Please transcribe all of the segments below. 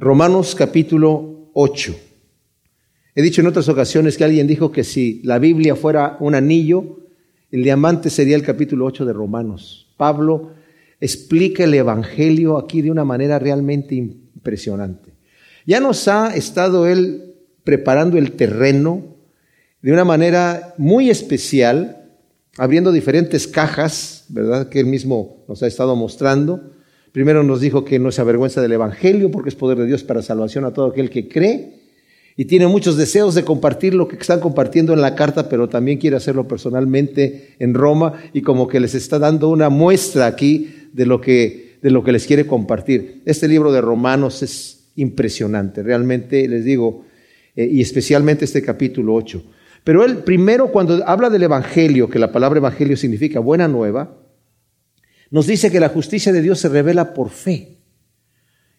Romanos capítulo 8. He dicho en otras ocasiones que alguien dijo que si la Biblia fuera un anillo, el diamante sería el capítulo 8 de Romanos. Pablo explica el Evangelio aquí de una manera realmente impresionante. Ya nos ha estado él preparando el terreno de una manera muy especial, abriendo diferentes cajas, ¿verdad? Que él mismo nos ha estado mostrando Primero nos dijo que no se avergüenza del Evangelio porque es poder de Dios para salvación a todo aquel que cree y tiene muchos deseos de compartir lo que están compartiendo en la carta, pero también quiere hacerlo personalmente en Roma y como que les está dando una muestra aquí de lo que, de lo que les quiere compartir. Este libro de Romanos es impresionante, realmente les digo, eh, y especialmente este capítulo 8. Pero él primero cuando habla del Evangelio, que la palabra Evangelio significa buena nueva, nos dice que la justicia de Dios se revela por fe.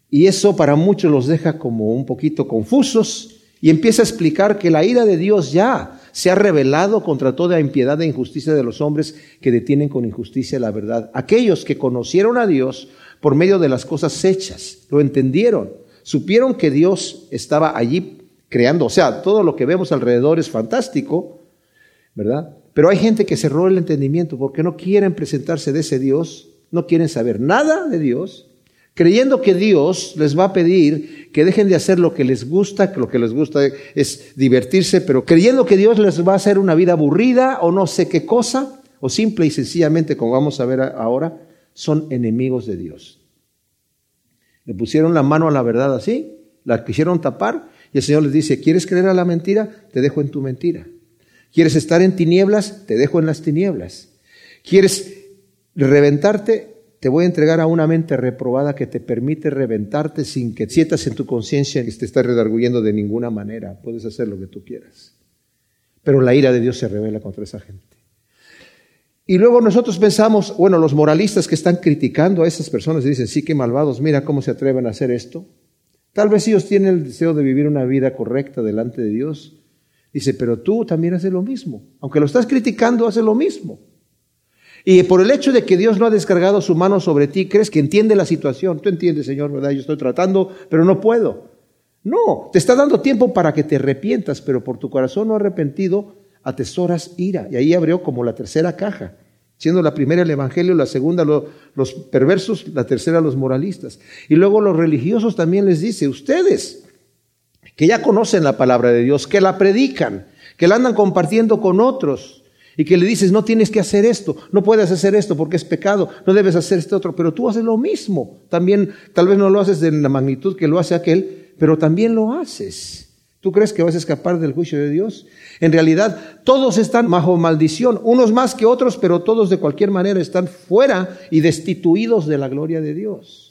Y eso para muchos los deja como un poquito confusos y empieza a explicar que la ira de Dios ya se ha revelado contra toda impiedad e injusticia de los hombres que detienen con injusticia la verdad. Aquellos que conocieron a Dios por medio de las cosas hechas, lo entendieron, supieron que Dios estaba allí creando. O sea, todo lo que vemos alrededor es fantástico, ¿verdad? Pero hay gente que cerró el entendimiento porque no quieren presentarse de ese Dios, no quieren saber nada de Dios, creyendo que Dios les va a pedir que dejen de hacer lo que les gusta, que lo que les gusta es divertirse, pero creyendo que Dios les va a hacer una vida aburrida o no sé qué cosa, o simple y sencillamente, como vamos a ver ahora, son enemigos de Dios. Le pusieron la mano a la verdad así, la quisieron tapar, y el Señor les dice, ¿quieres creer a la mentira? Te dejo en tu mentira. ¿Quieres estar en tinieblas? Te dejo en las tinieblas. ¿Quieres reventarte? Te voy a entregar a una mente reprobada que te permite reventarte sin que sientas en tu conciencia que te está redarguyendo de ninguna manera. Puedes hacer lo que tú quieras. Pero la ira de Dios se revela contra esa gente. Y luego nosotros pensamos, bueno, los moralistas que están criticando a esas personas dicen, sí, qué malvados, mira cómo se atreven a hacer esto. Tal vez ellos tienen el deseo de vivir una vida correcta delante de Dios, Dice, pero tú también haces lo mismo. Aunque lo estás criticando, haces lo mismo. Y por el hecho de que Dios no ha descargado su mano sobre ti, crees que entiende la situación. Tú entiendes, Señor, ¿verdad? Yo estoy tratando, pero no puedo. No, te está dando tiempo para que te arrepientas, pero por tu corazón no arrepentido, atesoras ira. Y ahí abrió como la tercera caja, siendo la primera el Evangelio, la segunda los perversos, la tercera los moralistas. Y luego los religiosos también les dice, ustedes que ya conocen la palabra de Dios, que la predican, que la andan compartiendo con otros y que le dices, no tienes que hacer esto, no puedes hacer esto porque es pecado, no debes hacer este otro, pero tú haces lo mismo. También, tal vez no lo haces de la magnitud que lo hace aquel, pero también lo haces. ¿Tú crees que vas a escapar del juicio de Dios? En realidad, todos están bajo maldición, unos más que otros, pero todos de cualquier manera están fuera y destituidos de la gloria de Dios.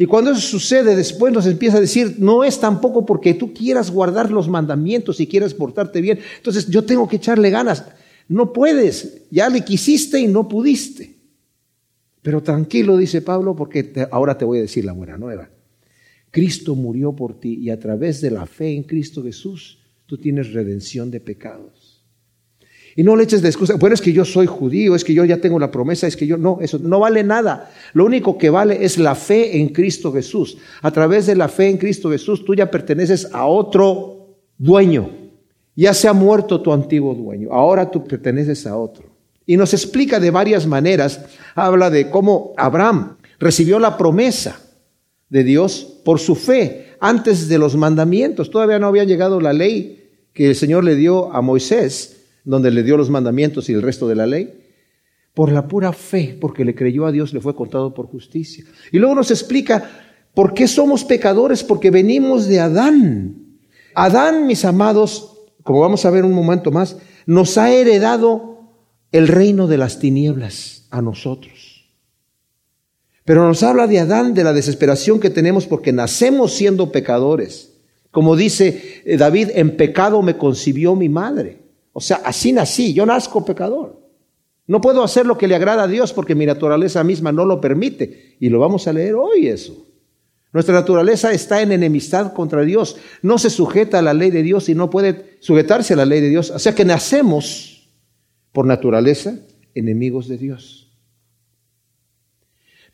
Y cuando eso sucede, después nos empieza a decir, no es tampoco porque tú quieras guardar los mandamientos y quieras portarte bien. Entonces yo tengo que echarle ganas. No puedes, ya le quisiste y no pudiste. Pero tranquilo, dice Pablo, porque ahora te voy a decir la buena nueva. Cristo murió por ti y a través de la fe en Cristo Jesús tú tienes redención de pecados. Y no le eches de excusa, bueno, es que yo soy judío, es que yo ya tengo la promesa, es que yo no, eso no vale nada. Lo único que vale es la fe en Cristo Jesús. A través de la fe en Cristo Jesús tú ya perteneces a otro dueño. Ya se ha muerto tu antiguo dueño, ahora tú perteneces a otro. Y nos explica de varias maneras, habla de cómo Abraham recibió la promesa de Dios por su fe antes de los mandamientos. Todavía no había llegado la ley que el Señor le dio a Moisés donde le dio los mandamientos y el resto de la ley? Por la pura fe, porque le creyó a Dios, le fue contado por justicia. Y luego nos explica por qué somos pecadores, porque venimos de Adán. Adán, mis amados, como vamos a ver un momento más, nos ha heredado el reino de las tinieblas a nosotros. Pero nos habla de Adán, de la desesperación que tenemos porque nacemos siendo pecadores. Como dice eh, David, en pecado me concibió mi madre. O sea, así nací, yo nazco pecador. No puedo hacer lo que le agrada a Dios porque mi naturaleza misma no lo permite. Y lo vamos a leer hoy eso. Nuestra naturaleza está en enemistad contra Dios. No se sujeta a la ley de Dios y no puede sujetarse a la ley de Dios. O sea que nacemos por naturaleza enemigos de Dios.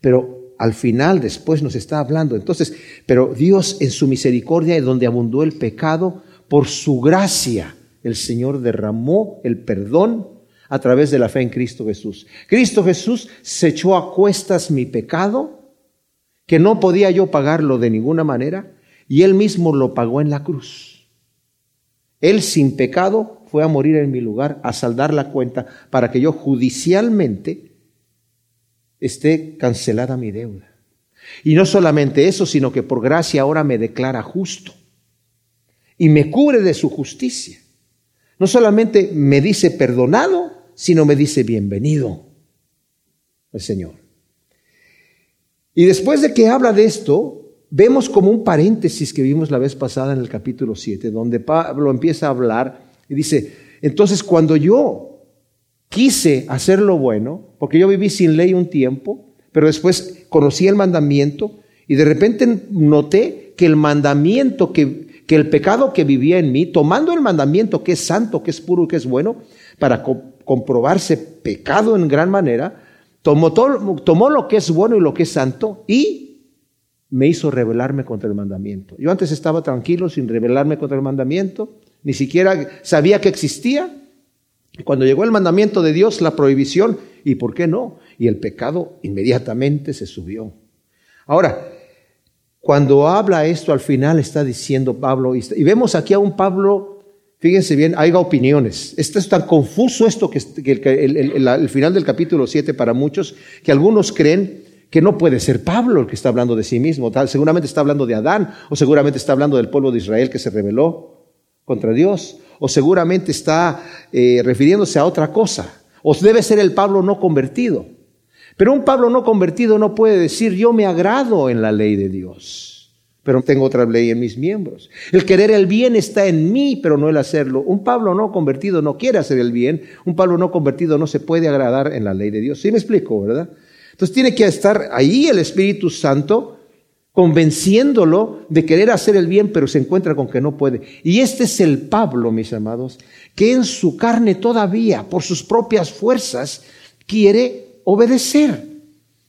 Pero al final, después nos está hablando. Entonces, pero Dios en su misericordia, donde abundó el pecado, por su gracia, el Señor derramó el perdón a través de la fe en Cristo Jesús. Cristo Jesús se echó a cuestas mi pecado, que no podía yo pagarlo de ninguna manera, y Él mismo lo pagó en la cruz. Él sin pecado fue a morir en mi lugar, a saldar la cuenta, para que yo judicialmente esté cancelada mi deuda. Y no solamente eso, sino que por gracia ahora me declara justo y me cubre de su justicia. No solamente me dice perdonado, sino me dice bienvenido el Señor. Y después de que habla de esto, vemos como un paréntesis que vimos la vez pasada en el capítulo 7, donde Pablo empieza a hablar y dice, entonces cuando yo quise hacer lo bueno, porque yo viví sin ley un tiempo, pero después conocí el mandamiento y de repente noté que el mandamiento que que el pecado que vivía en mí, tomando el mandamiento que es santo, que es puro y que es bueno, para comprobarse pecado en gran manera, tomó, tomó lo que es bueno y lo que es santo y me hizo rebelarme contra el mandamiento. Yo antes estaba tranquilo sin rebelarme contra el mandamiento, ni siquiera sabía que existía. Cuando llegó el mandamiento de Dios, la prohibición, ¿y por qué no? Y el pecado inmediatamente se subió. Ahora, cuando habla esto al final está diciendo Pablo, y vemos aquí a un Pablo, fíjense bien, hay opiniones. Esto es tan confuso esto que, el, final del capítulo 7 para muchos, que algunos creen que no puede ser Pablo el que está hablando de sí mismo. seguramente está hablando de Adán, o seguramente está hablando del pueblo de Israel que se rebeló contra Dios, o seguramente está eh, refiriéndose a otra cosa, o debe ser el Pablo no convertido. Pero un Pablo no convertido no puede decir, yo me agrado en la ley de Dios, pero tengo otra ley en mis miembros. El querer el bien está en mí, pero no el hacerlo. Un Pablo no convertido no quiere hacer el bien. Un Pablo no convertido no se puede agradar en la ley de Dios. ¿Sí me explico, verdad? Entonces tiene que estar ahí el Espíritu Santo convenciéndolo de querer hacer el bien, pero se encuentra con que no puede. Y este es el Pablo, mis amados, que en su carne todavía, por sus propias fuerzas, quiere obedecer.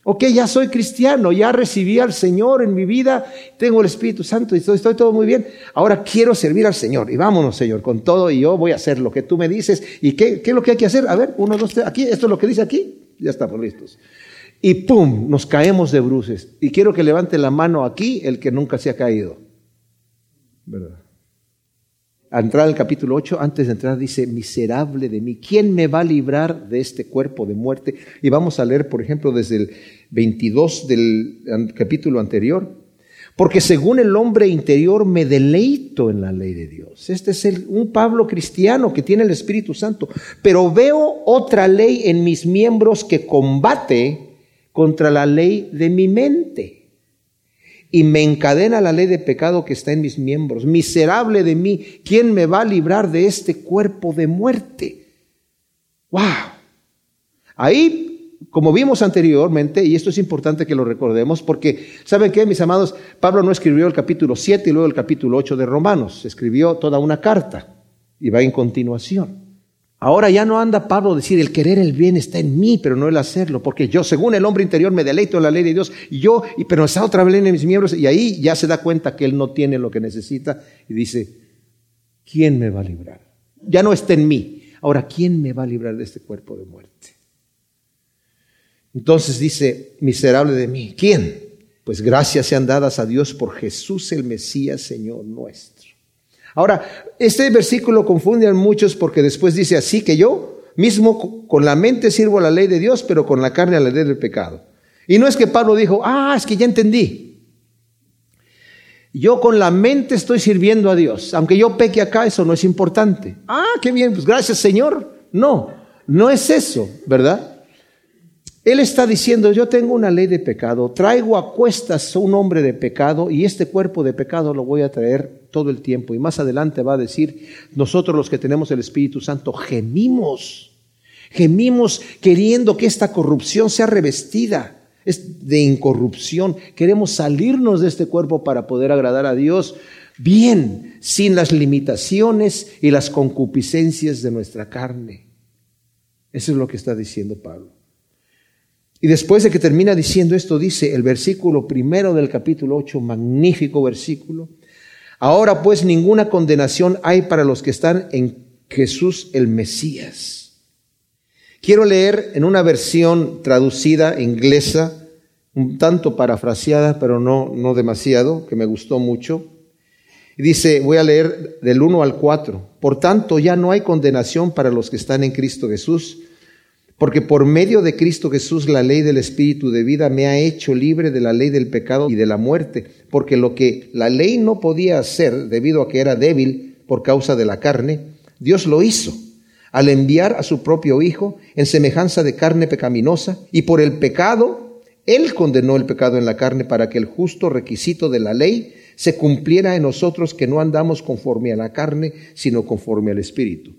Ok, ya soy cristiano, ya recibí al Señor en mi vida, tengo el Espíritu Santo y estoy, todo muy bien. Ahora quiero servir al Señor y vámonos, Señor, con todo y yo voy a hacer lo que tú me dices. ¿Y qué, qué es lo que hay que hacer? A ver, uno, dos, tres, aquí, esto es lo que dice aquí, ya estamos listos. Y pum, nos caemos de bruces. Y quiero que levante la mano aquí el que nunca se ha caído. ¿Verdad? Al entrar al capítulo 8, antes de entrar dice, miserable de mí, ¿quién me va a librar de este cuerpo de muerte? Y vamos a leer, por ejemplo, desde el 22 del capítulo anterior. Porque según el hombre interior me deleito en la ley de Dios. Este es el, un Pablo cristiano que tiene el Espíritu Santo. Pero veo otra ley en mis miembros que combate contra la ley de mi mente y me encadena la ley de pecado que está en mis miembros. Miserable de mí, ¿quién me va a librar de este cuerpo de muerte? ¡Wow! Ahí, como vimos anteriormente, y esto es importante que lo recordemos, porque, ¿saben qué, mis amados? Pablo no escribió el capítulo 7 y luego el capítulo 8 de Romanos, escribió toda una carta y va en continuación. Ahora ya no anda Pablo a decir el querer el bien está en mí, pero no el hacerlo, porque yo según el hombre interior me deleito en la ley de Dios, y yo, y, pero está otra ley en mis miembros, y ahí ya se da cuenta que él no tiene lo que necesita y dice, ¿quién me va a librar? Ya no está en mí. Ahora, ¿quién me va a librar de este cuerpo de muerte? Entonces dice, miserable de mí, ¿quién? Pues gracias sean dadas a Dios por Jesús el Mesías, Señor nuestro. Ahora, este versículo confunde a muchos porque después dice así que yo mismo con la mente sirvo la ley de Dios, pero con la carne a la ley del pecado. Y no es que Pablo dijo, ah, es que ya entendí. Yo con la mente estoy sirviendo a Dios. Aunque yo peque acá, eso no es importante. Ah, qué bien, pues gracias Señor. No, no es eso, ¿verdad? Él está diciendo, yo tengo una ley de pecado, traigo a cuestas un hombre de pecado y este cuerpo de pecado lo voy a traer todo el tiempo. Y más adelante va a decir, nosotros los que tenemos el Espíritu Santo gemimos, gemimos queriendo que esta corrupción sea revestida es de incorrupción. Queremos salirnos de este cuerpo para poder agradar a Dios bien, sin las limitaciones y las concupiscencias de nuestra carne. Eso es lo que está diciendo Pablo. Y después de que termina diciendo esto, dice el versículo primero del capítulo 8, magnífico versículo. Ahora pues ninguna condenación hay para los que están en Jesús el Mesías. Quiero leer en una versión traducida inglesa, un tanto parafraseada, pero no, no demasiado, que me gustó mucho. Dice, voy a leer del 1 al 4. Por tanto, ya no hay condenación para los que están en Cristo Jesús porque por medio de Cristo Jesús la ley del Espíritu de vida me ha hecho libre de la ley del pecado y de la muerte, porque lo que la ley no podía hacer debido a que era débil por causa de la carne, Dios lo hizo al enviar a su propio Hijo en semejanza de carne pecaminosa, y por el pecado, Él condenó el pecado en la carne para que el justo requisito de la ley se cumpliera en nosotros que no andamos conforme a la carne, sino conforme al Espíritu.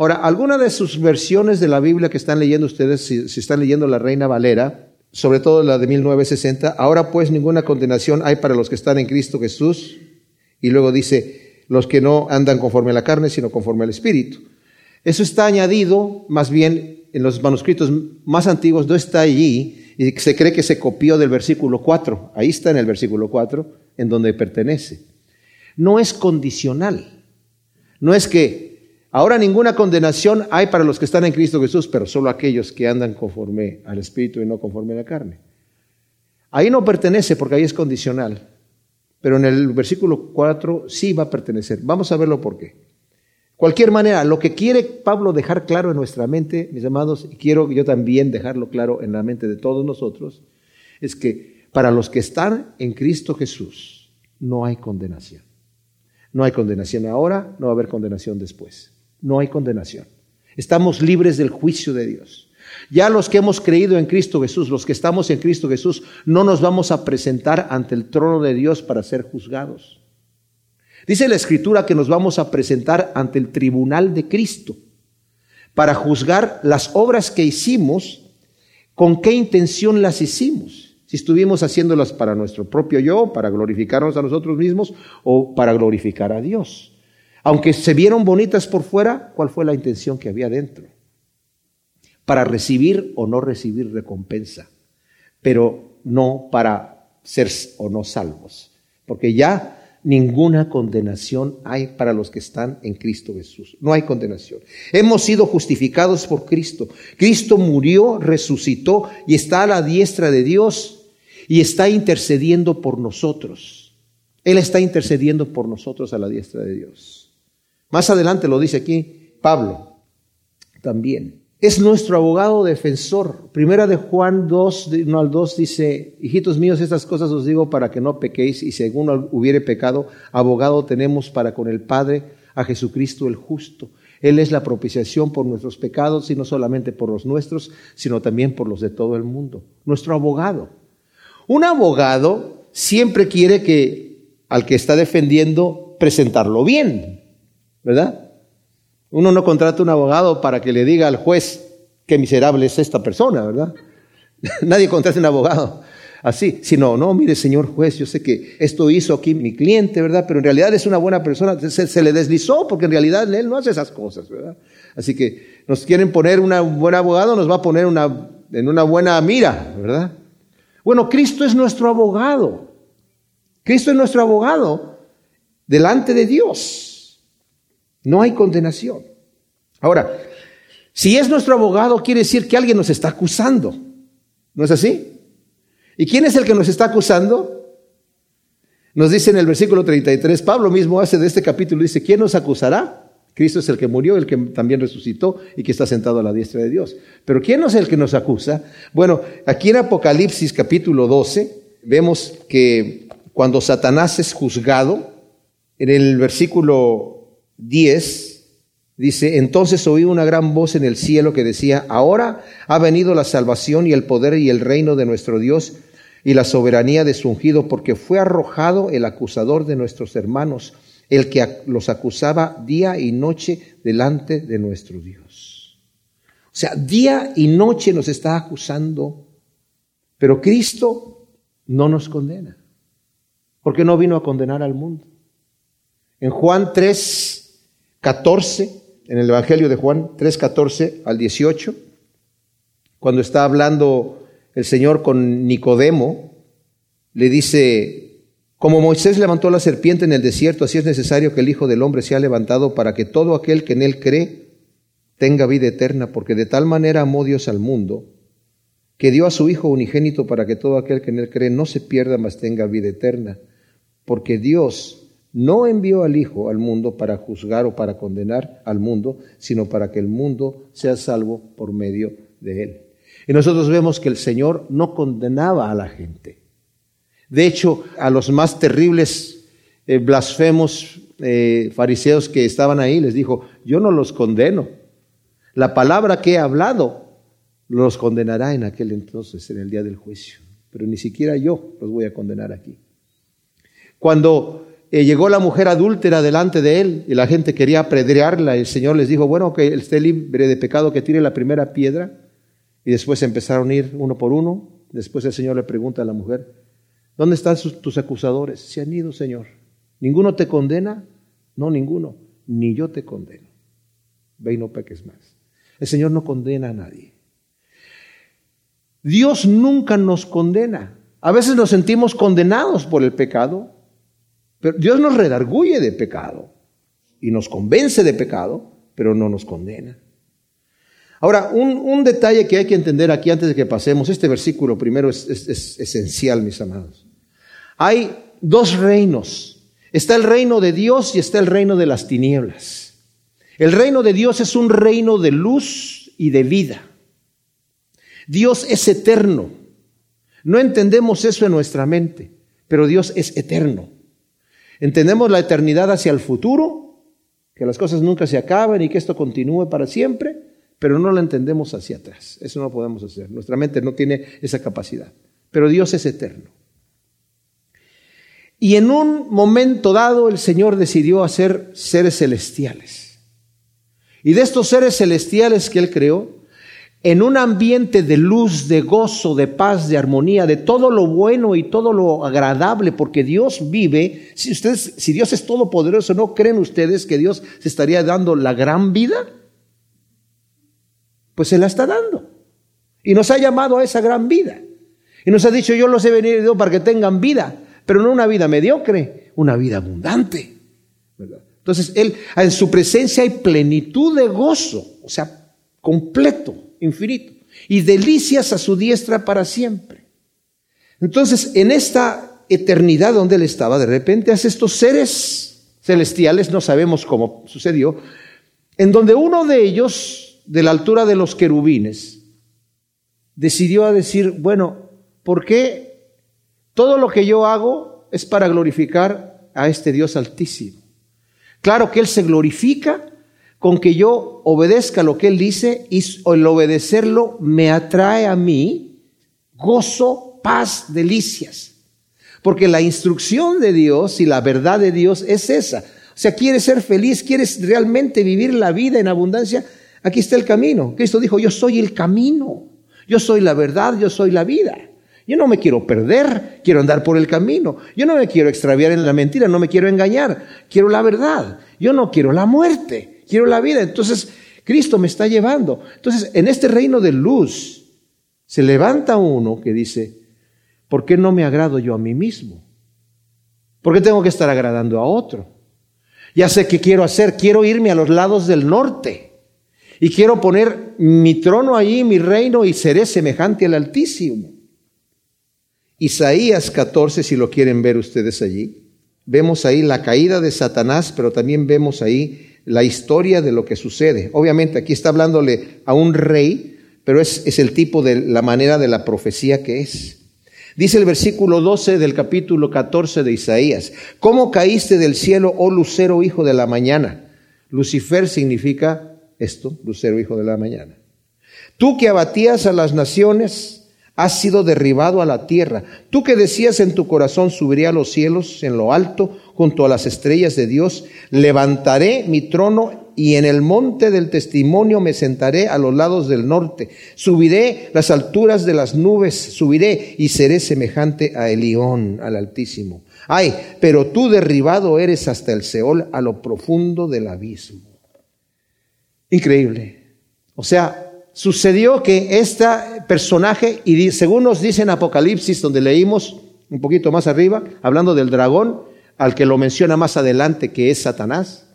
Ahora, alguna de sus versiones de la Biblia que están leyendo ustedes, si, están leyendo la Reina Valera, sobre todo la de 1960, ahora pues ninguna condenación hay para los que están en Cristo Jesús. Y luego dice, los que no andan conforme a la carne, sino conforme al Espíritu. Eso está añadido, más bien, en los manuscritos más antiguos, no está allí, y se cree que se copió del versículo 4. Ahí está en el versículo 4, en donde pertenece. No es condicional. No es que Ahora ninguna condenación hay para los que están en Cristo Jesús, pero solo aquellos que andan conforme al Espíritu y no conforme a la carne. Ahí no pertenece porque ahí es condicional, pero en el versículo 4 sí va a pertenecer. Vamos a verlo por qué. Cualquier manera, lo que quiere Pablo dejar claro en nuestra mente, mis amados, y quiero yo también dejarlo claro en la mente de todos nosotros, es que para los que están en Cristo Jesús no hay condenación. No hay condenación ahora, no va a haber condenación después no hay condenación. Estamos libres del juicio de Dios. Ya los que hemos creído en Cristo Jesús, los que estamos en Cristo Jesús, no nos vamos a presentar ante el trono de Dios para ser juzgados. Dice la Escritura que nos vamos a presentar ante el tribunal de Cristo para juzgar las obras que hicimos, con qué intención las hicimos. Si estuvimos haciéndolas para nuestro propio yo, para glorificarnos a nosotros mismos o para glorificar a Dios. Aunque se vieron bonitas por fuera, ¿cuál fue la intención que había dentro? Para recibir o no recibir recompensa, pero no para ser o no salvos, porque ya ninguna condenación hay para los que están en Cristo Jesús. No hay condenación. Hemos sido justificados por Cristo. Cristo murió, resucitó y está a la diestra de Dios y está intercediendo por nosotros. Él está intercediendo por nosotros a la diestra de Dios. Más adelante lo dice aquí Pablo también. Es nuestro abogado defensor. Primera de Juan 2, 1 al 2 dice, hijitos míos, estas cosas os digo para que no pequéis y según hubiere pecado, abogado tenemos para con el Padre a Jesucristo el justo. Él es la propiciación por nuestros pecados y no solamente por los nuestros, sino también por los de todo el mundo. Nuestro abogado. Un abogado siempre quiere que al que está defendiendo presentarlo bien. ¿Verdad? Uno no contrata un abogado para que le diga al juez qué miserable es esta persona, ¿verdad? Nadie contrata un abogado así, sino, no, mire, señor juez, yo sé que esto hizo aquí mi cliente, ¿verdad? Pero en realidad es una buena persona, se, le deslizó porque en realidad él no hace esas cosas, ¿verdad? Así que nos quieren poner un buen abogado, nos va a poner una, en una buena mira, ¿verdad? Bueno, Cristo es nuestro abogado. Cristo es nuestro abogado delante de Dios. No hay condenación. Ahora, si es nuestro abogado, quiere decir que alguien nos está acusando. ¿No es así? ¿Y quién es el que nos está acusando? Nos dice en el versículo 33, Pablo mismo hace de este capítulo, dice, ¿quién nos acusará? Cristo es el que murió, el que también resucitó y que está sentado a la diestra de Dios. Pero ¿quién es el que nos acusa? Bueno, aquí en Apocalipsis capítulo 12 vemos que cuando Satanás es juzgado, en el versículo 10 dice, entonces oí una gran voz en el cielo que decía, ahora ha venido la salvación y el poder y el reino de nuestro Dios y la soberanía de su ungido, porque fue arrojado el acusador de nuestros hermanos, el que los acusaba día y noche delante de nuestro Dios. O sea, día y noche nos está acusando, pero Cristo no nos condena, porque no vino a condenar al mundo. En Juan 3, 14, en el Evangelio de Juan 3, 14 al 18, cuando está hablando el Señor con Nicodemo, le dice, como Moisés levantó la serpiente en el desierto, así es necesario que el Hijo del Hombre sea levantado para que todo aquel que en él cree tenga vida eterna, porque de tal manera amó Dios al mundo, que dio a su Hijo unigénito para que todo aquel que en él cree no se pierda, mas tenga vida eterna, porque Dios no envió al Hijo al mundo para juzgar o para condenar al mundo, sino para que el mundo sea salvo por medio de él. Y nosotros vemos que el Señor no condenaba a la gente. De hecho, a los más terribles eh, blasfemos eh, fariseos que estaban ahí, les dijo, yo no los condeno. La palabra que he hablado los condenará en aquel entonces, en el día del juicio. Pero ni siquiera yo los voy a condenar aquí. Cuando eh, llegó la mujer adúltera delante de él y la gente quería apedrearla, el Señor les dijo, bueno, que esté libre de pecado, que tire la primera piedra. Y después empezaron a ir uno por uno. Después el Señor le pregunta a la mujer, ¿dónde están tus acusadores? Se han ido, Señor. ¿Ninguno te condena? No, ninguno. Ni yo te condeno. Ve y no peques más. El Señor no condena a nadie. Dios nunca nos condena. A veces nos sentimos condenados por el pecado, pero Dios nos redarguye de pecado y nos convence de pecado, pero no nos condena. Ahora, un, detalle que hay que entender aquí antes de que pasemos, este versículo primero es, es esencial, mis amados. Hay dos reinos. Está el reino de Dios y está el reino de las tinieblas. El reino de Dios es un reino de luz y de vida. Dios es eterno. No entendemos eso en nuestra mente, pero Dios es eterno. Entendemos la eternidad hacia el futuro, que las cosas nunca se acaben y que esto continúe para siempre, pero no lo entendemos hacia atrás. Eso no podemos hacer. Nuestra mente no tiene esa capacidad. Pero Dios es eterno. Y en un momento dado el Señor decidió hacer seres celestiales. Y de estos seres celestiales que Él creó, en un ambiente de luz, de gozo, de paz, de armonía, de todo lo bueno y todo lo agradable, porque Dios vive. Si ustedes, si Dios es todopoderoso, ¿no creen ustedes que Dios se estaría dando la gran vida? Pues se la está dando. Y nos ha llamado a esa gran vida. Y nos ha dicho, yo los he venido para que tengan vida, pero no una vida mediocre, una vida abundante. Entonces, Él, en su presencia hay plenitud de gozo, o sea, completo infinito, y delicias a su diestra para siempre. Entonces, en esta eternidad donde él estaba, de repente hace estos seres celestiales, no sabemos cómo sucedió, en donde uno de ellos, de la altura de los querubines, decidió decir, bueno, ¿por qué todo lo que yo hago es para glorificar a este Dios altísimo? Claro que Él se glorifica con que yo obedezca lo que Él dice y el obedecerlo me atrae a mí gozo, paz, delicias. Porque la instrucción de Dios y la verdad de Dios es esa. O sea, quieres ser feliz, quieres realmente vivir la vida en abundancia, aquí está el camino. Cristo dijo, yo soy el camino, yo soy la verdad, yo soy la vida. Yo no me quiero perder, quiero andar por el camino. Yo no me quiero extraviar en la mentira, no me quiero engañar, quiero la verdad. Yo no quiero la muerte quiero la vida. Entonces, Cristo me está llevando. Entonces, en este reino de luz, se levanta uno que dice, ¿por qué no me agrado yo a mí mismo? ¿Por qué tengo que estar agradando a otro? Ya sé qué quiero hacer, quiero irme a los lados del norte y quiero poner mi trono allí, mi reino, y seré semejante al Altísimo. Isaías 14, si lo quieren ver ustedes allí, vemos ahí la caída de Satanás, pero también vemos ahí la historia de lo que sucede. Obviamente aquí está hablándole a un rey, pero es, el tipo de la manera de la profecía que es. Dice el versículo 12 del capítulo 14 de Isaías, ¿cómo caíste del cielo, oh lucero, hijo de la mañana? Lucifer significa esto, lucero, hijo de la mañana. Tú que abatías a las naciones, has sido derribado a la tierra. Tú que decías en tu corazón, subiré a los cielos en lo alto, junto a las estrellas de Dios, levantaré mi trono y en el monte del testimonio me sentaré a los lados del norte. Subiré las alturas de las nubes, subiré y seré semejante a Elión, al Altísimo. Ay, pero tú derribado eres hasta el Seol, a lo profundo del abismo. Increíble. O sea, sucedió que este personaje, y según nos dice en Apocalipsis, donde leímos un poquito más arriba, hablando del dragón, al que lo menciona más adelante, que es Satanás,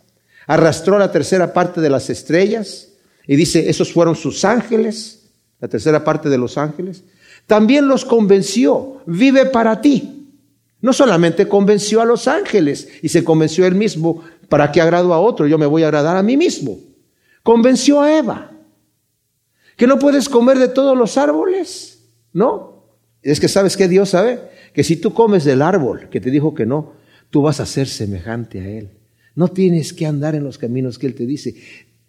arrastró la tercera parte de las estrellas, y dice, esos fueron sus ángeles, la tercera parte de los ángeles. También los convenció, vive para ti. No solamente convenció a los ángeles y se convenció él mismo, ¿para qué agrado a otro? Yo me voy a agradar a mí mismo. Convenció a Eva, que no puedes comer de todos los árboles, ¿no? Es que sabes que Dios sabe que si tú comes del árbol que te dijo que no, tú vas a ser semejante a Él. No tienes que andar en los caminos que Él te dice.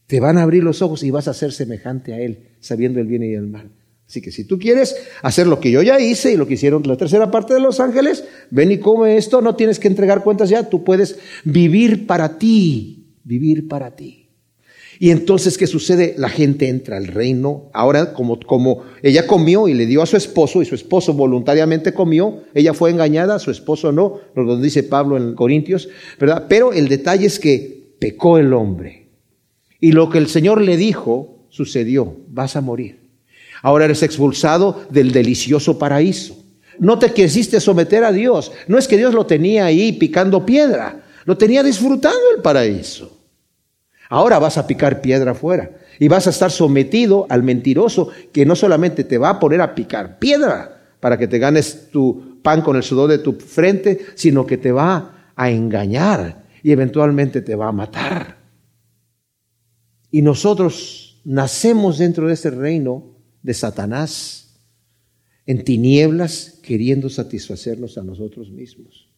Te van a abrir los ojos y vas a ser semejante a Él, sabiendo el bien y el mal. Así que si tú quieres hacer lo que yo ya hice y lo que hicieron la tercera parte de los ángeles, ven y come esto, no tienes que entregar cuentas ya, tú puedes vivir para ti, vivir para ti. Y entonces, ¿qué sucede? La gente entra al reino. Ahora, como, como ella comió y le dio a su esposo, y su esposo voluntariamente comió, ella fue engañada, su esposo no, lo dice Pablo en Corintios, ¿verdad? Pero el detalle es que pecó el hombre. Y lo que el Señor le dijo sucedió, vas a morir. Ahora eres expulsado del delicioso paraíso. No te quisiste someter a Dios. No es que Dios lo tenía ahí picando piedra, lo tenía disfrutando el paraíso. Ahora vas a picar piedra afuera y vas a estar sometido al mentiroso que no solamente te va a poner a picar piedra para que te ganes tu pan con el sudor de tu frente, sino que te va a engañar y eventualmente te va a matar. Y nosotros nacemos dentro de ese reino de Satanás, en tinieblas, queriendo satisfacernos a nosotros mismos.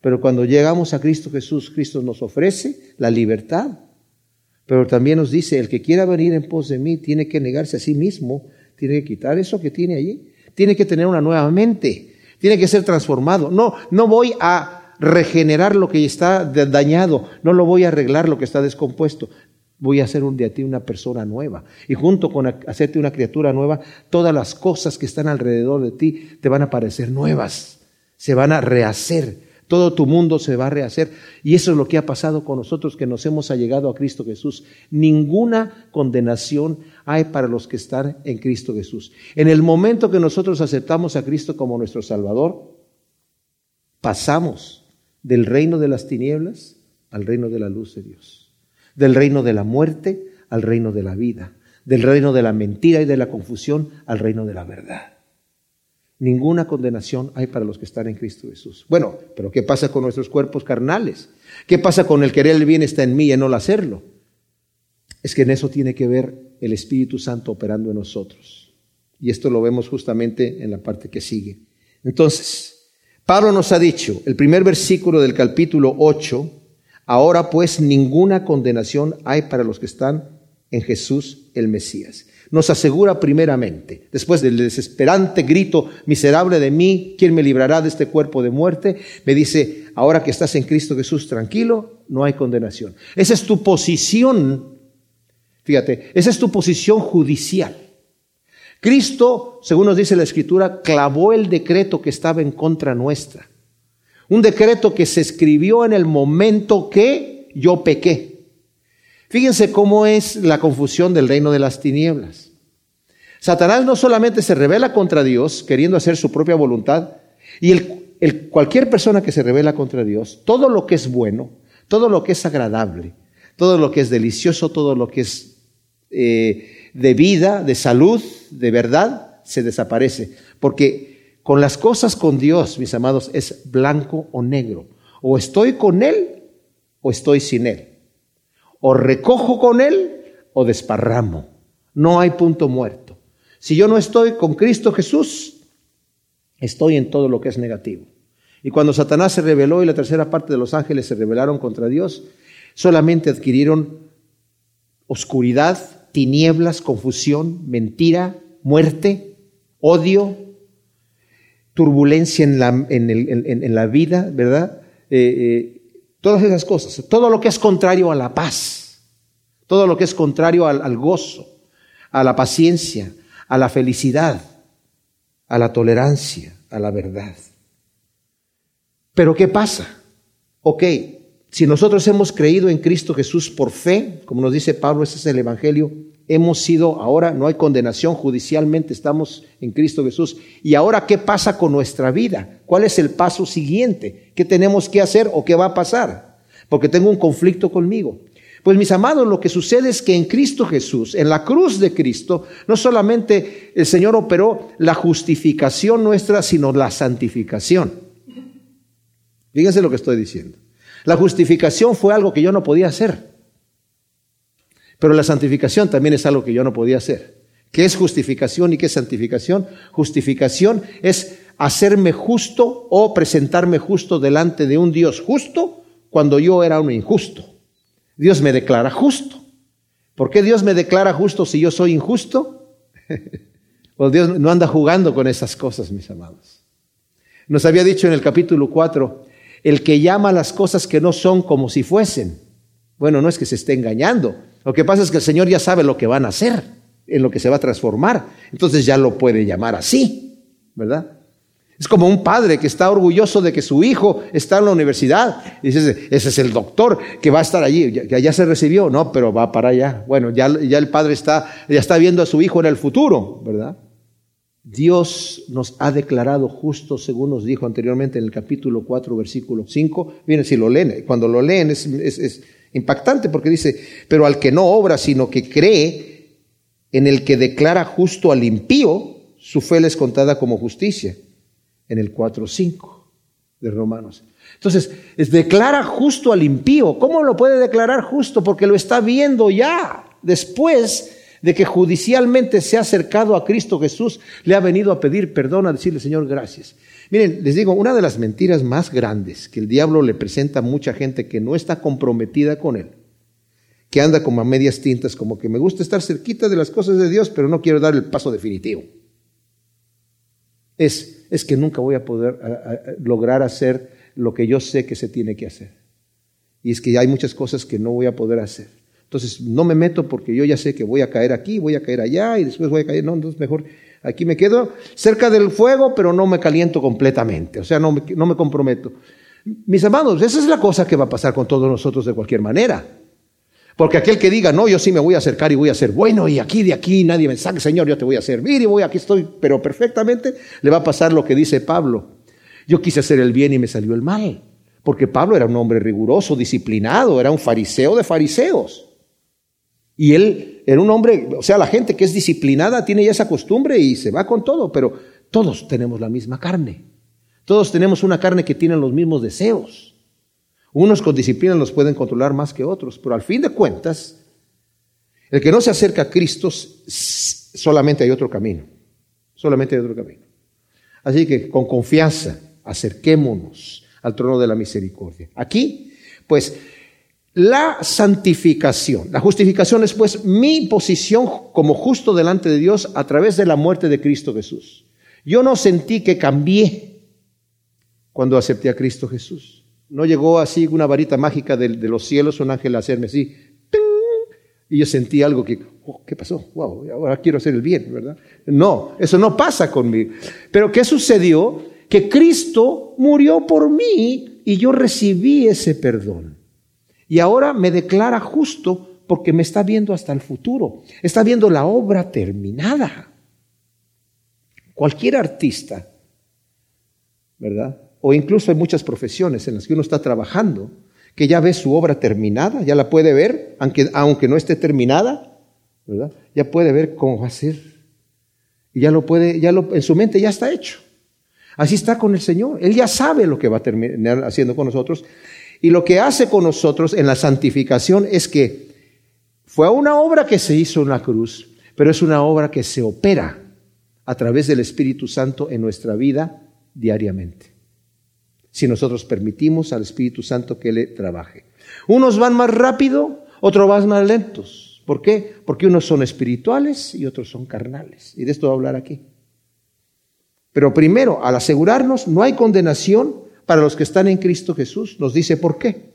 Pero cuando llegamos a Cristo Jesús, Cristo nos ofrece la libertad pero también nos dice, el que quiera venir en pos de mí tiene que negarse a sí mismo, tiene que quitar eso que tiene allí, tiene que tener una nueva mente, tiene que ser transformado. No, no voy a regenerar lo que está dañado, no lo voy a arreglar lo que está descompuesto. Voy a hacer un de ti una persona nueva. Y junto con hacerte una criatura nueva, todas las cosas que están alrededor de ti te van a parecer nuevas, se van a rehacer todo tu mundo se va a rehacer. Y eso es lo que ha pasado con nosotros que nos hemos allegado a Cristo Jesús. Ninguna condenación hay para los que están en Cristo Jesús. En el momento que nosotros aceptamos a Cristo como nuestro Salvador, pasamos del reino de las tinieblas al reino de la luz de Dios. Del reino de la muerte al reino de la vida. Del reino de la mentira y de la confusión al reino de la verdad. Ninguna condenación hay para los que están en Cristo Jesús. Bueno, pero ¿qué pasa con nuestros cuerpos carnales? ¿Qué pasa con el querer el bien está en mí y no hacerlo? Es que en eso tiene que ver el Espíritu Santo operando en nosotros. Y esto lo vemos justamente en la parte que sigue. Entonces, Pablo nos ha dicho, el primer versículo del capítulo 8, ahora pues ninguna condenación hay para los que están en Jesús el Mesías nos asegura primeramente, después del desesperante grito, miserable de mí, ¿quién me librará de este cuerpo de muerte? Me dice, ahora que estás en Cristo Jesús, tranquilo, no hay condenación. Esa es tu posición, fíjate, esa es tu posición judicial. Cristo, según nos dice la Escritura, clavó el decreto que estaba en contra nuestra. Un decreto que se escribió en el momento que yo pequé. Fíjense cómo es la confusión del reino de las tinieblas. Satanás no solamente se revela contra Dios queriendo hacer su propia voluntad, y el, cualquier persona que se revela contra Dios, todo lo que es bueno, todo lo que es agradable, todo lo que es delicioso, todo lo que es eh, de vida, de salud, de verdad, se desaparece. Porque con las cosas con Dios, mis amados, es blanco o negro. O estoy con Él o estoy sin Él. O recojo con Él o desparramo. No hay punto muerto. Si yo no estoy con Cristo Jesús, estoy en todo lo que es negativo. Y cuando Satanás se rebeló y la tercera parte de los ángeles se rebelaron contra Dios, solamente adquirieron oscuridad, tinieblas, confusión, mentira, muerte, odio, turbulencia en la, vida, ¿verdad? Eh, eh, Todas esas cosas, todo lo que es contrario a la paz, todo lo que es contrario al, gozo, a la paciencia, a la felicidad, a la tolerancia, a la verdad. Pero ¿qué pasa? Ok, si nosotros hemos creído en Cristo Jesús por fe, como nos dice Pablo, ese es el Evangelio hemos sido, ahora no hay condenación judicialmente, estamos en Cristo Jesús. ¿Y ahora qué pasa con nuestra vida? ¿Cuál es el paso siguiente? ¿Qué tenemos que hacer o qué va a pasar? Porque tengo un conflicto conmigo. Pues mis amados, lo que sucede es que en Cristo Jesús, en la cruz de Cristo, no solamente el Señor operó la justificación nuestra, sino la santificación. Fíjense lo que estoy diciendo. La justificación fue algo que yo no podía hacer. Pero la santificación también es algo que yo no podía hacer. ¿Qué es justificación y qué es santificación? Justificación es hacerme justo o presentarme justo delante de un Dios justo cuando yo era un injusto. Dios me declara justo. ¿Por qué Dios me declara justo si yo soy injusto? pues Dios no anda jugando con esas cosas, mis amados. Nos había dicho en el capítulo 4, el que llama las cosas que no son como si fuesen. Bueno, no es que se esté engañando, lo que pasa es que el Señor ya sabe lo que van a hacer, en lo que se va a transformar. Entonces ya lo puede llamar así, ¿verdad? Es como un padre que está orgulloso de que su hijo está en la universidad. Y dice, ese es el doctor que va a estar allí. Ya, ya se recibió, no, pero va para allá. Bueno, ya, el padre está, ya está viendo a su hijo en el futuro, ¿verdad? Dios nos ha declarado justos, según nos dijo anteriormente en el capítulo 4, versículo 5. Miren, si lo leen, cuando lo leen es Impactante porque dice, pero al que no obra, sino que cree en el que declara justo al impío, su fe le es contada como justicia. En el 4.5 de Romanos. Entonces, es, declara justo al impío. ¿Cómo lo puede declarar justo? Porque lo está viendo ya. Después de que judicialmente se ha acercado a Cristo Jesús, le ha venido a pedir perdón, a decirle, Señor, gracias. Miren, les digo, una de las mentiras más grandes que el diablo le presenta a mucha gente que no está comprometida con él, que anda como a medias tintas, como que me gusta estar cerquita de las cosas de Dios, pero no quiero dar el paso definitivo. Es, es que nunca voy a poder lograr hacer lo que yo sé que se tiene que hacer. Y es que hay muchas cosas que no voy a poder hacer. Entonces no me meto porque yo ya sé que voy a caer aquí, voy a caer allá y después voy a caer. No, entonces mejor Aquí me quedo cerca del fuego, pero no me caliento completamente, o sea, no me, no me comprometo. Mis amados, esa es la cosa que va a pasar con todos nosotros de cualquier manera. Porque aquel que diga, no, yo sí me voy a acercar y voy a ser bueno, y aquí de aquí nadie me saque, Señor, yo te voy a servir y voy, aquí estoy, pero perfectamente, le va a pasar lo que dice Pablo. Yo quise hacer el bien y me salió el mal. Porque Pablo era un hombre riguroso, disciplinado, era un fariseo de fariseos. Y él era un hombre, o sea, la gente que es disciplinada tiene ya esa costumbre y se va con todo, pero todos tenemos la misma carne. Todos tenemos una carne que tiene los mismos deseos. Unos con disciplina los pueden controlar más que otros, pero al fin de cuentas, el que no se acerca a Cristo, solamente hay otro camino. Solamente hay otro camino. Así que con confianza, acerquémonos al trono de la misericordia. Aquí, pues, la santificación. La justificación es pues mi posición como justo delante de Dios a través de la muerte de Cristo Jesús. Yo no sentí que cambié cuando acepté a Cristo Jesús. No llegó así una varita mágica de, los cielos, un ángel a hacerme así. Y yo sentí algo que, oh, ¿qué pasó? Wow, ahora quiero hacer el bien, ¿verdad? No, eso no pasa conmigo. Pero ¿qué sucedió? Que Cristo murió por mí y yo recibí ese perdón. Y ahora me declara justo porque me está viendo hasta el futuro. Está viendo la obra terminada. Cualquier artista, ¿verdad? O incluso hay muchas profesiones en las que uno está trabajando, que ya ve su obra terminada, ya la puede ver, aunque, aunque no esté terminada, ¿verdad? Ya puede ver cómo va a ser. Y ya lo puede, ya lo, en su mente ya está hecho. Así está con el Señor. Él ya sabe lo que va a terminar haciendo con nosotros. Y lo que hace con nosotros en la santificación es que fue una obra que se hizo en la cruz, pero es una obra que se opera a través del Espíritu Santo en nuestra vida diariamente. Si nosotros permitimos al Espíritu Santo que le trabaje. Unos van más rápido, otros van más lentos. ¿Por qué? Porque unos son espirituales y otros son carnales. Y de esto voy a hablar aquí. Pero primero, al asegurarnos, no hay condenación para los que están en Cristo Jesús. Nos dice por qué.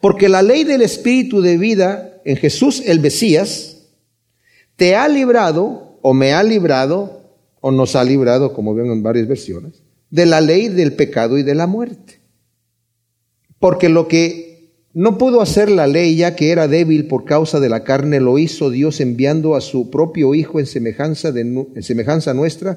Porque la ley del Espíritu de vida en Jesús el Mesías te ha librado o me ha librado o nos ha librado, como ven en varias versiones, de la ley del pecado y de la muerte. Porque lo que No pudo hacer la ley ya que era débil por causa de la carne, lo hizo Dios enviando a su propio Hijo en semejanza, de, en semejanza nuestra,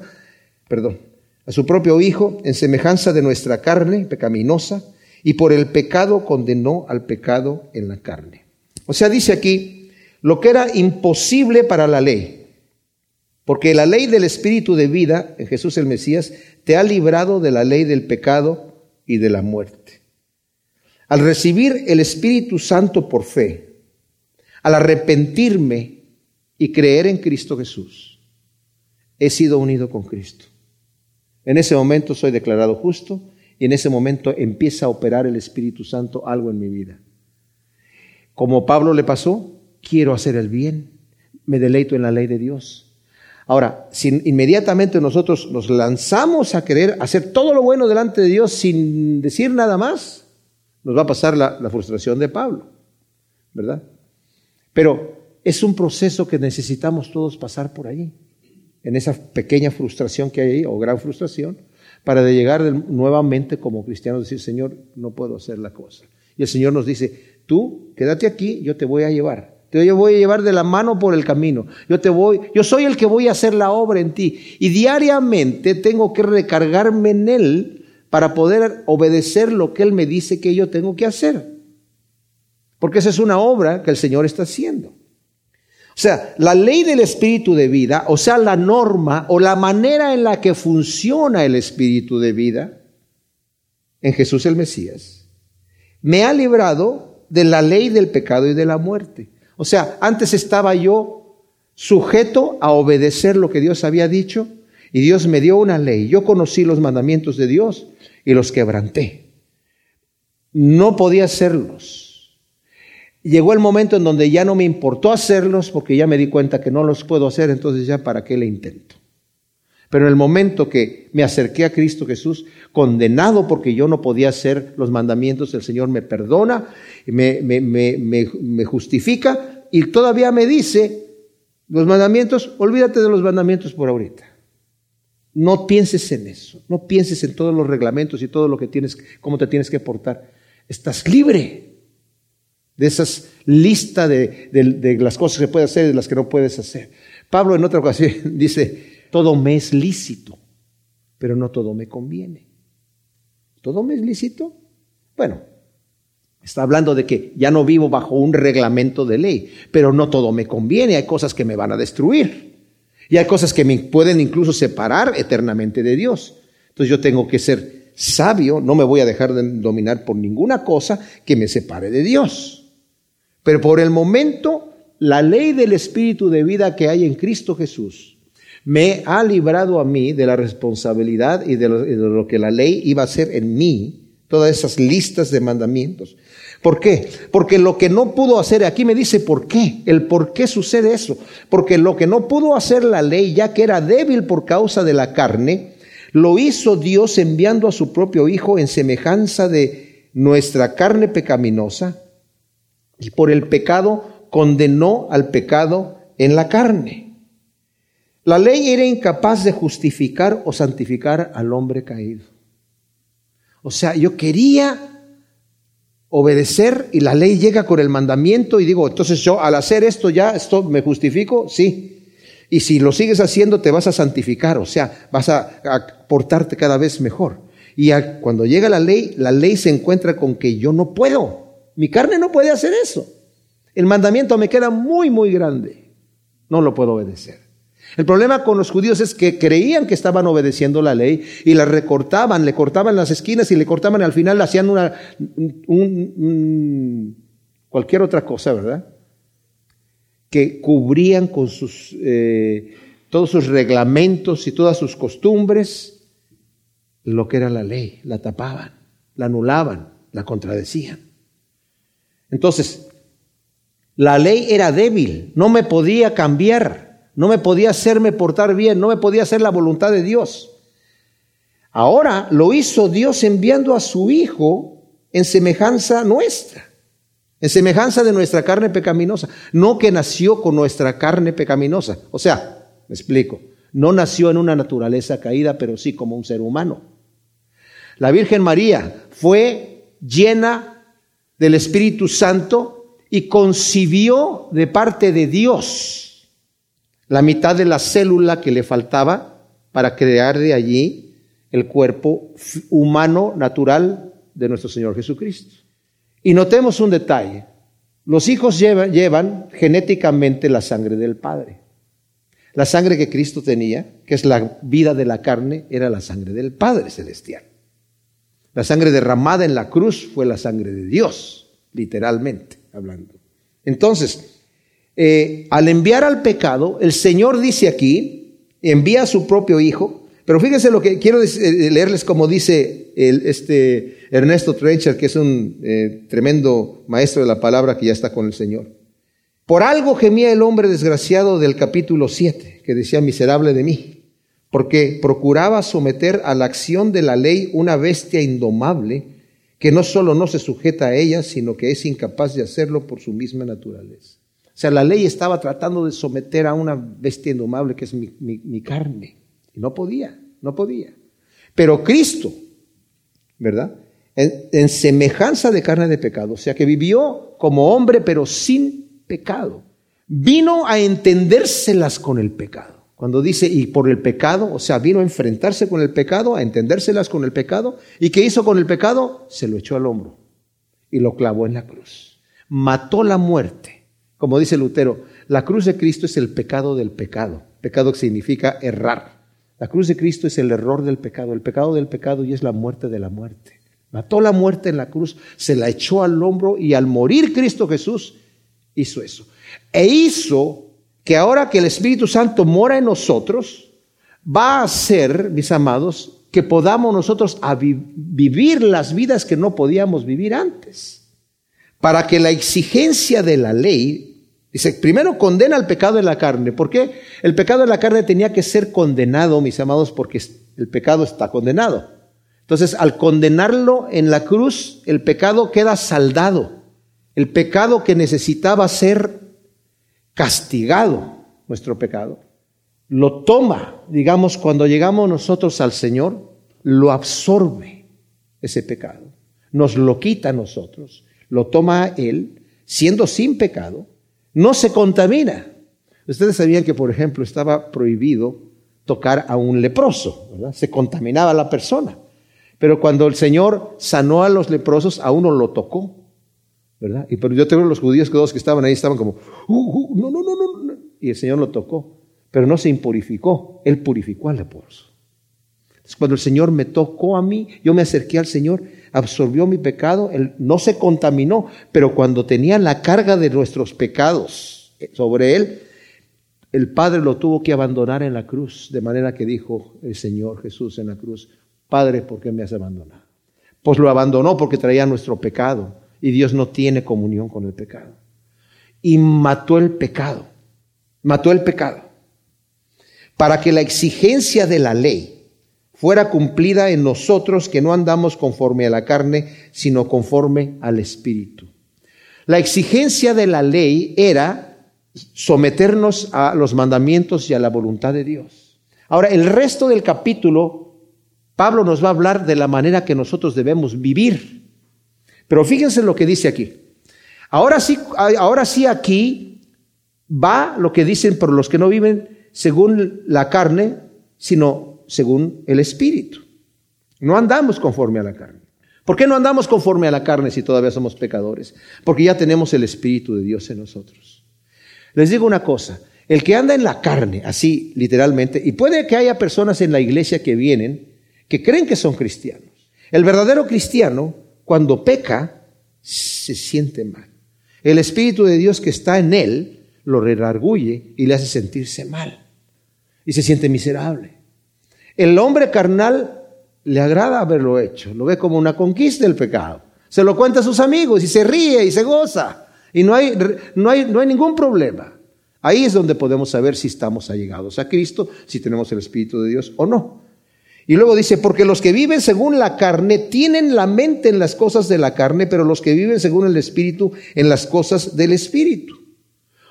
perdón, a su propio Hijo en semejanza de nuestra carne pecaminosa, y por el pecado condenó al pecado en la carne. O sea, dice aquí, lo que era imposible para la ley, porque la ley del Espíritu de vida en Jesús el Mesías te ha librado de la ley del pecado y de la muerte. Al recibir el Espíritu Santo por fe, al arrepentirme y creer en Cristo Jesús, he sido unido con Cristo. En ese momento soy declarado justo y en ese momento empieza a operar el Espíritu Santo algo en mi vida. Como Pablo le pasó, quiero hacer el bien, me deleito en la ley de Dios. Ahora, si inmediatamente nosotros nos lanzamos a querer hacer todo lo bueno delante de Dios sin decir nada más, nos va a pasar la, la frustración de Pablo, ¿verdad? Pero es un proceso que necesitamos todos pasar por ahí, en esa pequeña frustración que hay ahí, o gran frustración, para de llegar nuevamente como cristianos decir, Señor, no puedo hacer la cosa. Y el Señor nos dice, tú quédate aquí, yo te voy a llevar. Te voy a llevar de la mano por el camino. Yo te voy, yo soy el que voy a hacer la obra en ti. Y diariamente tengo que recargarme en Él para poder obedecer lo que Él me dice que yo tengo que hacer. Porque esa es una obra que el Señor está haciendo. O sea, la ley del espíritu de vida, o sea, la norma o la manera en la que funciona el espíritu de vida en Jesús el Mesías, me ha librado de la ley del pecado y de la muerte. O sea, antes estaba yo sujeto a obedecer lo que Dios había dicho y Dios me dio una ley. Yo conocí los mandamientos de Dios y los quebranté. No podía hacerlos. Llegó el momento en donde ya no me importó hacerlos porque ya me di cuenta que no los puedo hacer, entonces ya para qué le intento. Pero en el momento que me acerqué a Cristo Jesús, condenado porque yo no podía hacer los mandamientos, el Señor me perdona, me, me, me, me justifica y todavía me dice, los mandamientos, olvídate de los mandamientos por ahorita. No pienses en eso, no pienses en todos los reglamentos y todo lo que tienes, cómo te tienes que portar. Estás libre de esas listas de, de, las cosas que puedes hacer y de las que no puedes hacer. Pablo en otra ocasión dice, todo me es lícito, pero no todo me conviene. ¿Todo me es lícito? Bueno, está hablando de que ya no vivo bajo un reglamento de ley, pero no todo me conviene, hay cosas que me van a destruir. Y hay cosas que me pueden incluso separar eternamente de Dios. Entonces yo tengo que ser sabio, no me voy a dejar de dominar por ninguna cosa que me separe de Dios. Pero por el momento, la ley del Espíritu de vida que hay en Cristo Jesús me ha librado a mí de la responsabilidad y de lo, que la ley iba a hacer en mí, todas esas listas de mandamientos. ¿Por qué? Porque lo que no pudo hacer, aquí me dice por qué, el por qué sucede eso. Porque lo que no pudo hacer la ley, ya que era débil por causa de la carne, lo hizo Dios enviando a su propio Hijo en semejanza de nuestra carne pecaminosa y por el pecado condenó al pecado en la carne. La ley era incapaz de justificar o santificar al hombre caído. O sea, yo quería obedecer y la ley llega con el mandamiento y digo, entonces yo al hacer esto ya, esto me justifico, sí. Y si lo sigues haciendo te vas a santificar, o sea, vas a, portarte cada vez mejor. Y cuando llega la ley, la ley se encuentra con que yo no puedo. Mi carne no puede hacer eso. El mandamiento me queda muy, muy grande. No lo puedo obedecer. El problema con los judíos es que creían que estaban obedeciendo la ley y la recortaban, le cortaban las esquinas y le cortaban al final hacían una, un, cualquier otra cosa, ¿verdad? Que cubrían con sus, eh, todos sus reglamentos y todas sus costumbres lo que era la ley, la tapaban, la anulaban, la contradecían. Entonces, la ley era débil, no me podía cambiar. No me podía hacerme portar bien, no me podía hacer la voluntad de Dios. Ahora lo hizo Dios enviando a su Hijo en semejanza nuestra, en semejanza de nuestra carne pecaminosa. No que nació con nuestra carne pecaminosa. O sea, me explico, no nació en una naturaleza caída, pero sí como un ser humano. La Virgen María fue llena del Espíritu Santo y concibió de parte de Dios la mitad de la célula que le faltaba para crear de allí el cuerpo humano natural de nuestro Señor Jesucristo. Y notemos un detalle. Los hijos llevan, genéticamente la sangre del Padre. La sangre que Cristo tenía, que es la vida de la carne, era la sangre del Padre Celestial. La sangre derramada en la cruz fue la sangre de Dios, literalmente hablando. Entonces, eh, al enviar al pecado, el Señor dice aquí, envía a su propio Hijo, pero fíjense lo que quiero eh, leerles como dice este Ernesto Trencher, que es un eh, tremendo maestro de la palabra que ya está con el Señor. Por algo gemía el hombre desgraciado del capítulo 7, que decía miserable de mí, porque procuraba someter a la acción de la ley una bestia indomable que no solo no se sujeta a ella, sino que es incapaz de hacerlo por su misma naturaleza. O sea, la ley estaba tratando de someter a una bestia indomable que es mi, carne. Y no podía, no podía. Pero Cristo, ¿verdad? en semejanza de carne de pecado, o sea, que vivió como hombre pero sin pecado. Vino a entendérselas con el pecado. Cuando dice y por el pecado, o sea, vino a enfrentarse con el pecado, a entendérselas con el pecado. ¿Y qué hizo con el pecado? Se lo echó al hombro y lo clavó en la cruz. Mató la muerte. Como dice Lutero, la cruz de Cristo es el pecado del pecado. Pecado que significa errar. La cruz de Cristo es el error del pecado, el pecado del pecado y es la muerte de la muerte. Mató la muerte en la cruz, se la echó al hombro y al morir Cristo Jesús hizo eso. E hizo que ahora que el Espíritu Santo mora en nosotros, va a hacer, mis amados, que podamos nosotros vivir las vidas que no podíamos vivir antes. Para que la exigencia de la ley, dice, primero condena el pecado de la carne. ¿Por qué? El pecado de la carne tenía que ser condenado, mis amados, porque el pecado está condenado. Entonces, al condenarlo en la cruz, el pecado queda saldado el pecado que necesitaba ser castigado, nuestro pecado, lo toma, digamos, cuando llegamos nosotros al Señor, lo absorbe ese pecado, nos lo quita a nosotros, lo toma a Él, siendo sin pecado, no se contamina. Ustedes sabían que, por ejemplo, estaba prohibido tocar a un leproso. Se contaminaba la persona. Pero cuando el Señor sanó a los leprosos, a uno lo tocó Y pero yo tengo los judíos que todos que estaban ahí estaban como, uh, uh, no, no, no, no, y el Señor lo tocó, pero no se impurificó, Él purificó al leproso. Entonces, cuando el Señor me tocó a mí, yo me acerqué al Señor, absorbió mi pecado, Él no se contaminó, pero cuando tenía la carga de nuestros pecados sobre Él, el Padre lo tuvo que abandonar en la cruz, de manera que dijo el Señor Jesús en la cruz, Padre, ¿por qué me has abandonado? Pues lo abandonó porque traía nuestro pecado y Dios no tiene comunión con el pecado. Y mató el pecado, mató el pecado, para que la exigencia de la ley fuera cumplida en nosotros que no andamos conforme a la carne, sino conforme al Espíritu. La exigencia de la ley era someternos a los mandamientos y a la voluntad de Dios. Ahora, el resto del capítulo, Pablo nos va a hablar de la manera que nosotros debemos vivir. Pero fíjense lo que dice aquí. Ahora sí, ahora sí aquí va lo que dicen por los que no viven según la carne, sino según el Espíritu. No andamos conforme a la carne. ¿Por qué no andamos conforme a la carne si todavía somos pecadores? Porque ya tenemos el Espíritu de Dios en nosotros. Les digo una cosa, el que anda en la carne, así literalmente, y puede que haya personas en la iglesia que vienen que creen que son cristianos. El verdadero cristiano cuando peca, se siente mal. El Espíritu de Dios que está en él lo redarguye y le hace sentirse mal. Y se siente miserable. El hombre carnal le agrada haberlo hecho, lo ve como una conquista del pecado. Se lo cuenta a sus amigos y se ríe y se goza. Y no hay, no hay, no hay ningún problema. Ahí es donde podemos saber si estamos allegados a Cristo, si tenemos el Espíritu de Dios o no. Y luego dice, porque los que viven según la carne tienen la mente en las cosas de la carne, pero los que viven según el Espíritu en las cosas del Espíritu.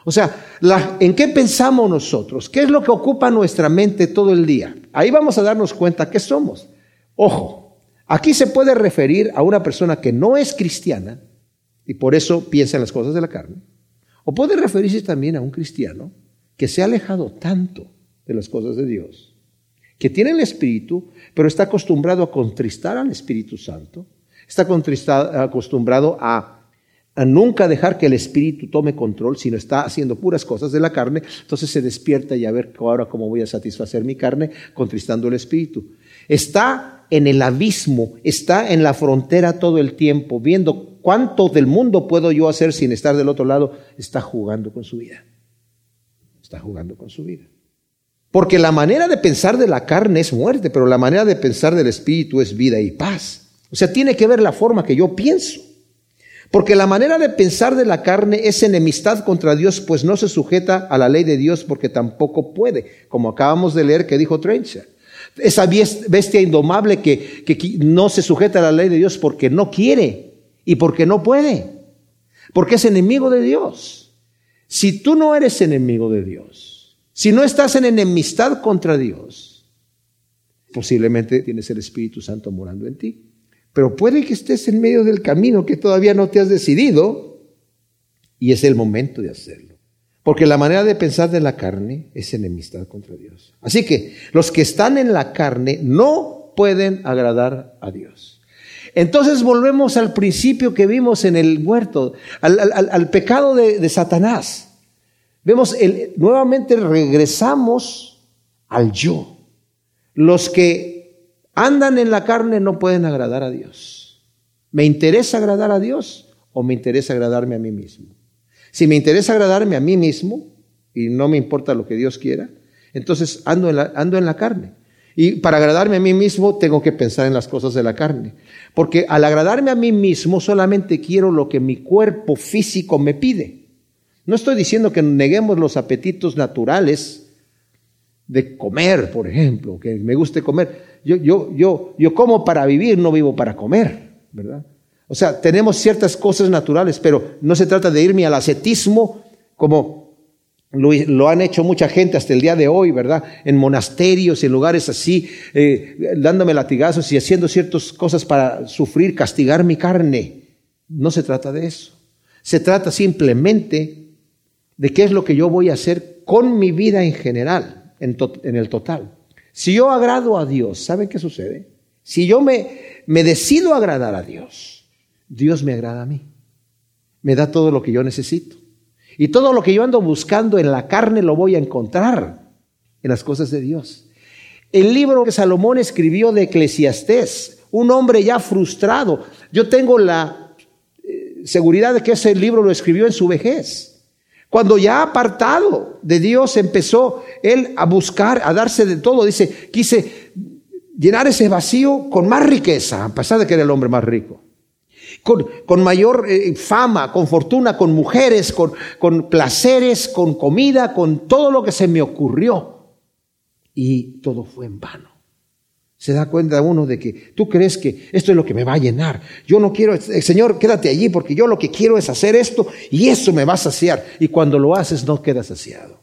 O sea, ¿en qué pensamos nosotros? ¿Qué es lo que ocupa nuestra mente todo el día? Ahí vamos a darnos cuenta qué somos. Ojo, aquí se puede referir a una persona que no es cristiana y por eso piensa en las cosas de la carne. O puede referirse también a un cristiano que se ha alejado tanto de las cosas de Dios, que tiene el Espíritu, pero está acostumbrado a contristar al Espíritu Santo, está acostumbrado a, nunca dejar que el Espíritu tome control, sino está haciendo puras cosas de la carne, entonces se despierta y a ver ahora cómo voy a satisfacer mi carne, contristando el Espíritu. Está en el abismo, está en la frontera todo el tiempo, viendo ¿Cuánto del mundo puedo yo hacer sin estar del otro lado? Está jugando con su vida. Está jugando con su vida. Porque la manera de pensar de la carne es muerte, pero la manera de pensar del espíritu es vida y paz. O sea, tiene que ver la forma que yo pienso. Porque la manera de pensar de la carne es enemistad contra Dios, pues no se sujeta a la ley de Dios porque tampoco puede, como acabamos de leer que dijo Trencher. Esa bestia indomable que, que no se sujeta a la ley de Dios porque no quiere, y porque no puede, porque es enemigo de Dios. Si tú no eres enemigo de Dios, si no estás en enemistad contra Dios, posiblemente tienes el Espíritu Santo morando en ti. Pero puede que estés en medio del camino que todavía no te has decidido y es el momento de hacerlo. Porque la manera de pensar de la carne es enemistad contra Dios. Así que los que están en la carne no pueden agradar a Dios. Entonces volvemos al principio que vimos en el huerto, al, pecado de, Satanás. Vemos, el, nuevamente regresamos al yo. Los que andan en la carne no pueden agradar a Dios. ¿Me interesa agradar a Dios o me interesa agradarme a mí mismo? Si me interesa agradarme a mí mismo y no me importa lo que Dios quiera, entonces ando ando en la carne. Y para agradarme a mí mismo tengo que pensar en las cosas de la carne. Porque al agradarme a mí mismo solamente quiero lo que mi cuerpo físico me pide. No estoy diciendo que neguemos los apetitos naturales de comer, por ejemplo, que me guste comer. Yo, yo, yo, yo como para vivir, no vivo para comer, ¿verdad? O sea, tenemos ciertas cosas naturales, pero no se trata de irme al ascetismo como lo, han hecho mucha gente hasta el día de hoy, ¿verdad? En monasterios, en lugares así, eh, dándome latigazos y haciendo ciertas cosas para sufrir, castigar mi carne. No se trata de eso. Se trata simplemente de qué es lo que yo voy a hacer con mi vida en general, en, en el total. Si yo agrado a Dios, ¿saben qué sucede? Si yo me, me decido agradar a Dios, Dios me agrada a mí. Me da todo lo que yo necesito. Y todo lo que yo ando buscando en la carne lo voy a encontrar en las cosas de Dios. El libro que Salomón escribió de Eclesiastés, un hombre ya frustrado. Yo tengo la eh, seguridad de que ese libro lo escribió en su vejez. Cuando ya apartado de Dios empezó él a buscar, a darse de todo. Dice, quise llenar ese vacío con más riqueza, a pesar de que era el hombre más rico con, mayor eh, fama, con fortuna, con mujeres, con, con placeres, con comida, con todo lo que se me ocurrió. Y todo fue en vano. Se da cuenta uno de que tú crees que esto es lo que me va a llenar. Yo no quiero, eh, Señor, quédate allí porque yo lo que quiero es hacer esto y eso me va a saciar. Y cuando lo haces no quedas saciado.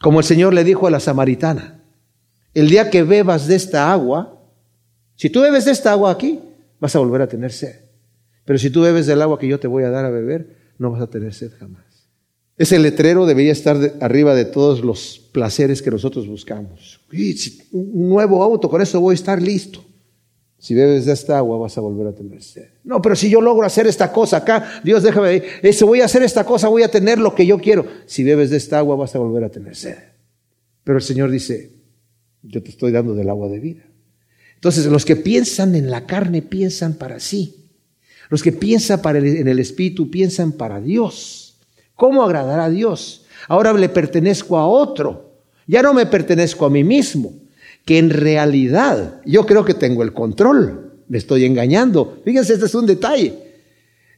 Como el Señor le dijo a la samaritana, el día que bebas de esta agua, si tú bebes de esta agua aquí, vas a volver a tener sed. Pero si tú bebes del agua que yo te voy a dar a beber, no vas a tener sed jamás. Ese letrero debería estar arriba de todos los placeres que nosotros buscamos. Un nuevo auto, con eso voy a estar listo. Si bebes de esta agua vas a volver a tener sed. No, pero si yo logro hacer esta cosa acá, Dios déjame, si voy a hacer esta cosa, voy a tener lo que yo quiero. Si bebes de esta agua vas a volver a tener sed. Pero el Señor dice, yo te estoy dando del agua de vida. Entonces los que piensan en la carne piensan para sí. Los que piensan para en el Espíritu piensan para Dios. ¿Cómo agradar a Dios? Ahora le pertenezco a otro. Ya no me pertenezco a mí mismo. Que en realidad yo creo que tengo el control. Me estoy engañando. Fíjense, este es un detalle.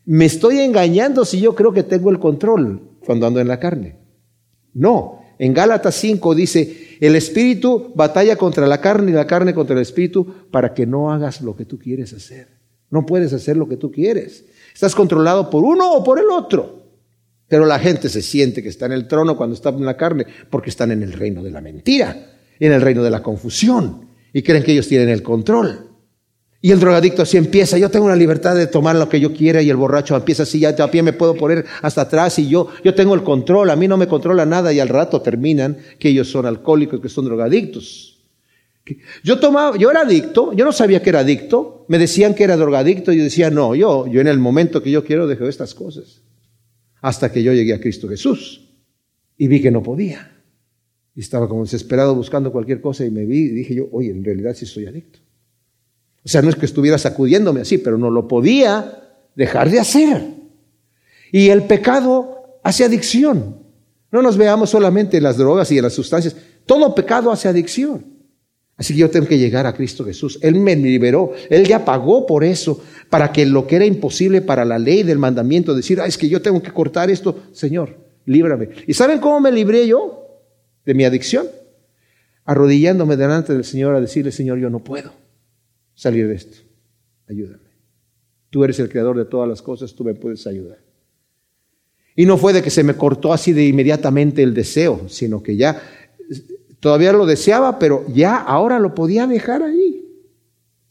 Me estoy engañando si yo creo que tengo el control cuando ando en la carne. No. En Gálatas 5 dice, el espíritu batalla contra la carne y la carne contra el espíritu para que no hagas lo que tú quieres hacer. No puedes hacer lo que tú quieres. Estás controlado por uno o por el otro. Pero la gente se siente que está en el trono cuando está en la carne porque están en el reino de la mentira, en el reino de la confusión y creen que ellos tienen el control. Y el drogadicto así empieza, yo tengo la libertad de tomar lo que yo quiera y el borracho empieza así, ya a pie me puedo poner hasta atrás y yo, yo tengo el control, a mí no me controla nada y al rato terminan que ellos son alcohólicos, que son drogadictos. Yo tomaba, yo era adicto, yo no sabía que era adicto, me decían que era drogadicto y yo decía, no, yo, yo en el momento que yo quiero dejo estas cosas. Hasta que yo llegué a Cristo Jesús y vi que no podía. Y estaba como desesperado buscando cualquier cosa y me vi y dije yo, oye, en realidad sí soy adicto. O sea, no es que estuviera sacudiéndome así, pero no lo podía dejar de hacer. Y el pecado hace adicción. No nos veamos solamente en las drogas y en las sustancias. Todo pecado hace adicción. Así que yo tengo que llegar a Cristo Jesús. Él me liberó. Él ya pagó por eso, para que lo que era imposible para la ley del mandamiento, decir, ah, es que yo tengo que cortar esto, Señor, líbrame. ¿Y saben cómo me libré yo de mi adicción? Arrodillándome delante del Señor a decirle, Señor, yo no puedo salir de esto. Ayúdame. Tú eres el creador de todas las cosas, tú me puedes ayudar. Y no fue de que se me cortó así de inmediatamente el deseo, sino que ya todavía lo deseaba, pero ya ahora lo podía dejar ahí.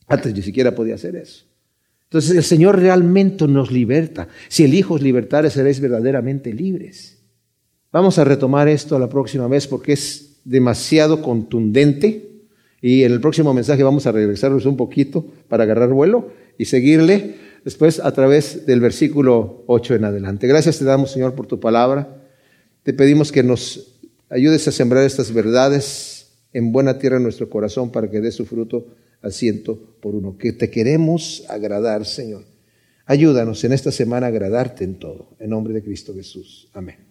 Antes ni siquiera podía hacer eso. Entonces el Señor realmente nos liberta. Si el Hijo libertar, seréis verdaderamente libres. Vamos a retomar esto la próxima vez porque es demasiado contundente y en el próximo mensaje vamos a regresarnos un poquito para agarrar vuelo y seguirle después a través del versículo 8 en adelante. Gracias te damos, Señor, por tu palabra. Te pedimos que nos ayudes a sembrar estas verdades en buena tierra en nuestro corazón para que dé su fruto al ciento por uno. Que te queremos agradar, Señor. Ayúdanos en esta semana a agradarte en todo. En nombre de Cristo Jesús. Amén.